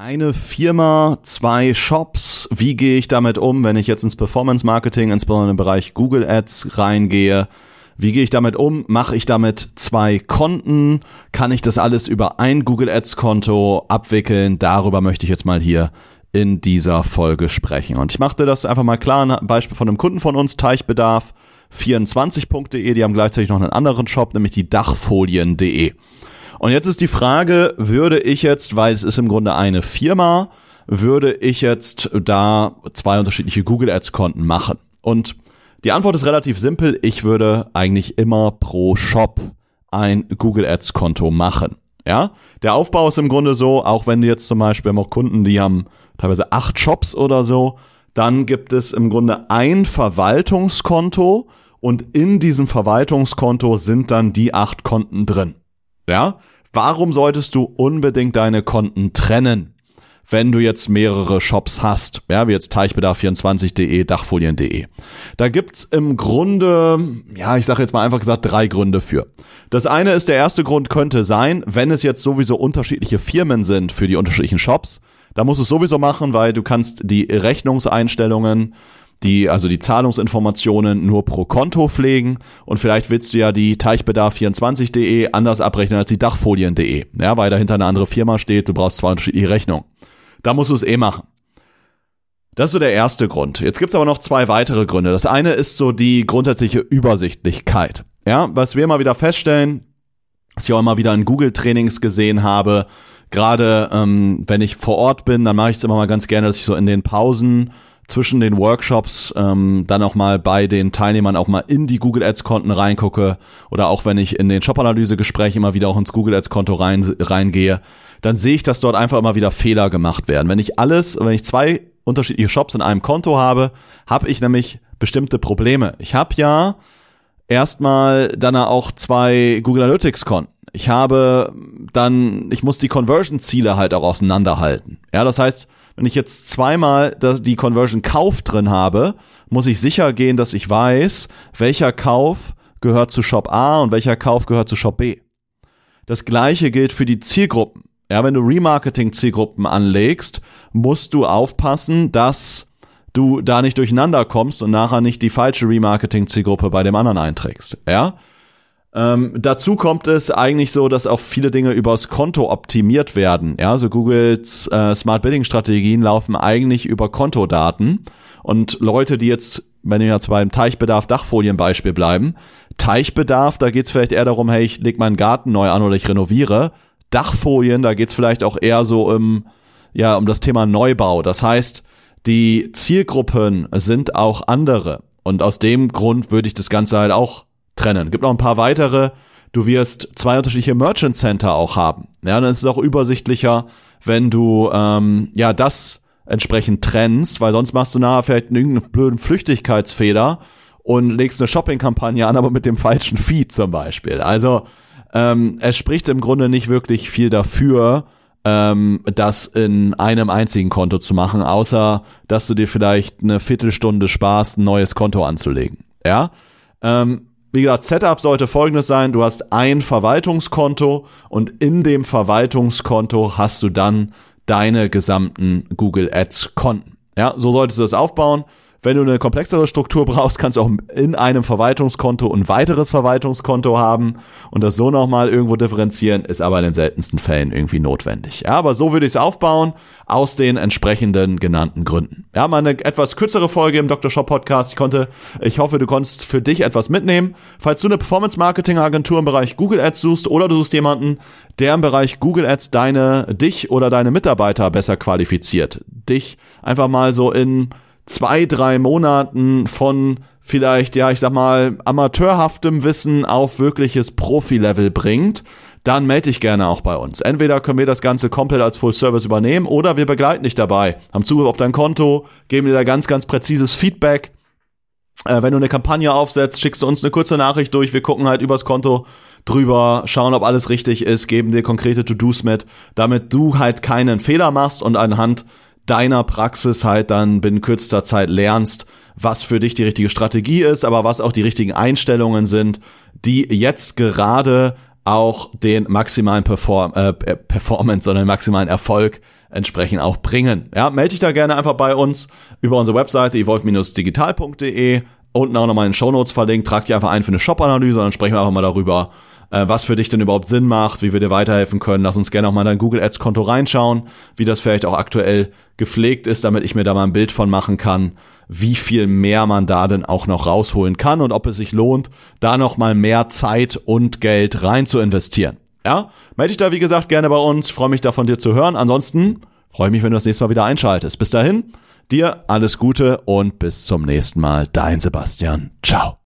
Eine Firma, zwei Shops. Wie gehe ich damit um, wenn ich jetzt ins Performance Marketing, insbesondere im Bereich Google Ads reingehe? Wie gehe ich damit um? Mache ich damit zwei Konten? Kann ich das alles über ein Google Ads Konto abwickeln? Darüber möchte ich jetzt mal hier in dieser Folge sprechen. Und ich machte das einfach mal klar. Ein Beispiel von einem Kunden von uns, Teichbedarf 24.de. Die haben gleichzeitig noch einen anderen Shop, nämlich die Dachfolien.de. Und jetzt ist die Frage, würde ich jetzt, weil es ist im Grunde eine Firma, würde ich jetzt da zwei unterschiedliche Google Ads Konten machen? Und die Antwort ist relativ simpel. Ich würde eigentlich immer pro Shop ein Google Ads Konto machen. Ja, der Aufbau ist im Grunde so, auch wenn du jetzt zum Beispiel haben auch Kunden, die haben teilweise acht Shops oder so, dann gibt es im Grunde ein Verwaltungskonto und in diesem Verwaltungskonto sind dann die acht Konten drin. Ja, warum solltest du unbedingt deine Konten trennen? wenn du jetzt mehrere Shops hast, ja, wie jetzt teichbedarf24.de, dachfolien.de. Da gibt's im Grunde, ja, ich sage jetzt mal einfach gesagt, drei Gründe für. Das eine ist, der erste Grund könnte sein, wenn es jetzt sowieso unterschiedliche Firmen sind für die unterschiedlichen Shops, da musst du es sowieso machen, weil du kannst die Rechnungseinstellungen die, also die Zahlungsinformationen nur pro Konto pflegen und vielleicht willst du ja die Teichbedarf24.de anders abrechnen als die Dachfolien.de, ja, weil dahinter eine andere Firma steht, du brauchst zwei unterschiedliche Rechnungen. Da musst du es eh machen. Das ist so der erste Grund. Jetzt gibt es aber noch zwei weitere Gründe. Das eine ist so die grundsätzliche Übersichtlichkeit. Ja, was wir immer wieder feststellen, was ich auch immer wieder in Google-Trainings gesehen habe, gerade ähm, wenn ich vor Ort bin, dann mache ich es immer mal ganz gerne, dass ich so in den Pausen zwischen den Workshops ähm, dann auch mal bei den Teilnehmern auch mal in die Google Ads Konten reingucke oder auch wenn ich in den Shop-Analyse Gesprächen immer wieder auch ins Google Ads Konto rein, reingehe, dann sehe ich, dass dort einfach immer wieder Fehler gemacht werden. Wenn ich alles, wenn ich zwei unterschiedliche Shops in einem Konto habe, habe ich nämlich bestimmte Probleme. Ich habe ja erstmal dann auch zwei Google Analytics Konten. Ich habe dann, ich muss die Conversion-Ziele halt auch auseinanderhalten. Ja, das heißt, wenn ich jetzt zweimal die Conversion Kauf drin habe, muss ich sicher gehen, dass ich weiß, welcher Kauf gehört zu Shop A und welcher Kauf gehört zu Shop B. Das gleiche gilt für die Zielgruppen. Ja, wenn du Remarketing-Zielgruppen anlegst, musst du aufpassen, dass du da nicht durcheinander kommst und nachher nicht die falsche Remarketing-Zielgruppe bei dem anderen einträgst. Ja, ähm, dazu kommt es eigentlich so, dass auch viele Dinge übers Konto optimiert werden. Ja, so Googles äh, Smart Bidding Strategien laufen eigentlich über Kontodaten und Leute, die jetzt, wenn wir jetzt beim Teichbedarf Dachfolienbeispiel bleiben, Teichbedarf, da geht's vielleicht eher darum, hey, ich leg meinen Garten neu an oder ich renoviere. Dachfolien, da geht's vielleicht auch eher so um ja um das Thema Neubau. Das heißt, die Zielgruppen sind auch andere und aus dem Grund würde ich das Ganze halt auch trennen. Gibt noch ein paar weitere. Du wirst zwei unterschiedliche Merchant Center auch haben. Ja, dann ist es auch übersichtlicher, wenn du ähm, ja das entsprechend trennst, weil sonst machst du nachher vielleicht irgendeinen blöden Flüchtigkeitsfehler und legst eine Shopping-Kampagne an, aber mit dem falschen Feed zum Beispiel. Also ähm, es spricht im Grunde nicht wirklich viel dafür, ähm, das in einem einzigen Konto zu machen, außer dass du dir vielleicht eine Viertelstunde sparst, ein neues Konto anzulegen. Ja. Ähm, wie gesagt, Setup sollte folgendes sein. Du hast ein Verwaltungskonto und in dem Verwaltungskonto hast du dann deine gesamten Google Ads Konten. Ja, so solltest du das aufbauen. Wenn du eine komplexere Struktur brauchst, kannst du auch in einem Verwaltungskonto ein weiteres Verwaltungskonto haben und das so nochmal irgendwo differenzieren, ist aber in den seltensten Fällen irgendwie notwendig. Ja, aber so würde ich es aufbauen, aus den entsprechenden genannten Gründen. Ja, mal eine etwas kürzere Folge im Dr. Shop Podcast. Ich konnte, ich hoffe, du konntest für dich etwas mitnehmen. Falls du eine Performance Marketing Agentur im Bereich Google Ads suchst oder du suchst jemanden, der im Bereich Google Ads deine, dich oder deine Mitarbeiter besser qualifiziert, dich einfach mal so in zwei, drei Monaten von vielleicht, ja, ich sag mal, amateurhaftem Wissen auf wirkliches Profi-Level bringt, dann melde dich gerne auch bei uns. Entweder können wir das Ganze komplett als Full Service übernehmen oder wir begleiten dich dabei, haben Zugriff auf dein Konto, geben dir da ganz, ganz präzises Feedback Äh, wenn du eine Kampagne aufsetzt, schickst du uns eine kurze Nachricht durch. Wir gucken halt übers Konto drüber, schauen, ob alles richtig ist, geben dir konkrete To-Dos mit, damit du halt keinen Fehler machst und anhand deiner Praxis halt dann binnen kürzester Zeit lernst, was für dich die richtige Strategie ist, aber was auch die richtigen Einstellungen sind, die jetzt gerade auch den maximalen Perform äh, Performance, sondern den maximalen Erfolg entsprechend auch bringen. Ja, melde dich da gerne einfach bei uns über unsere Webseite evolve-digital.de. Unten auch nochmal in den Shownotes verlinkt. Trag dich einfach ein für eine Shop-Analyse und dann sprechen wir einfach mal darüber, äh, was für dich denn überhaupt Sinn macht, wie wir dir weiterhelfen können. Lass uns gerne auch mal dein Google Ads Konto reinschauen, wie das vielleicht auch aktuell gepflegt ist, damit ich mir da mal ein Bild von machen kann, wie viel mehr man da denn auch noch rausholen kann und ob es sich lohnt, da noch mal mehr Zeit und Geld rein zu investieren. Ja, melde dich da wie gesagt gerne bei uns, freue mich da von dir zu hören. Ansonsten freue ich mich, wenn du das nächste Mal wieder einschaltest. Bis dahin, dir alles Gute und bis zum nächsten Mal. Dein Sebastian. Ciao.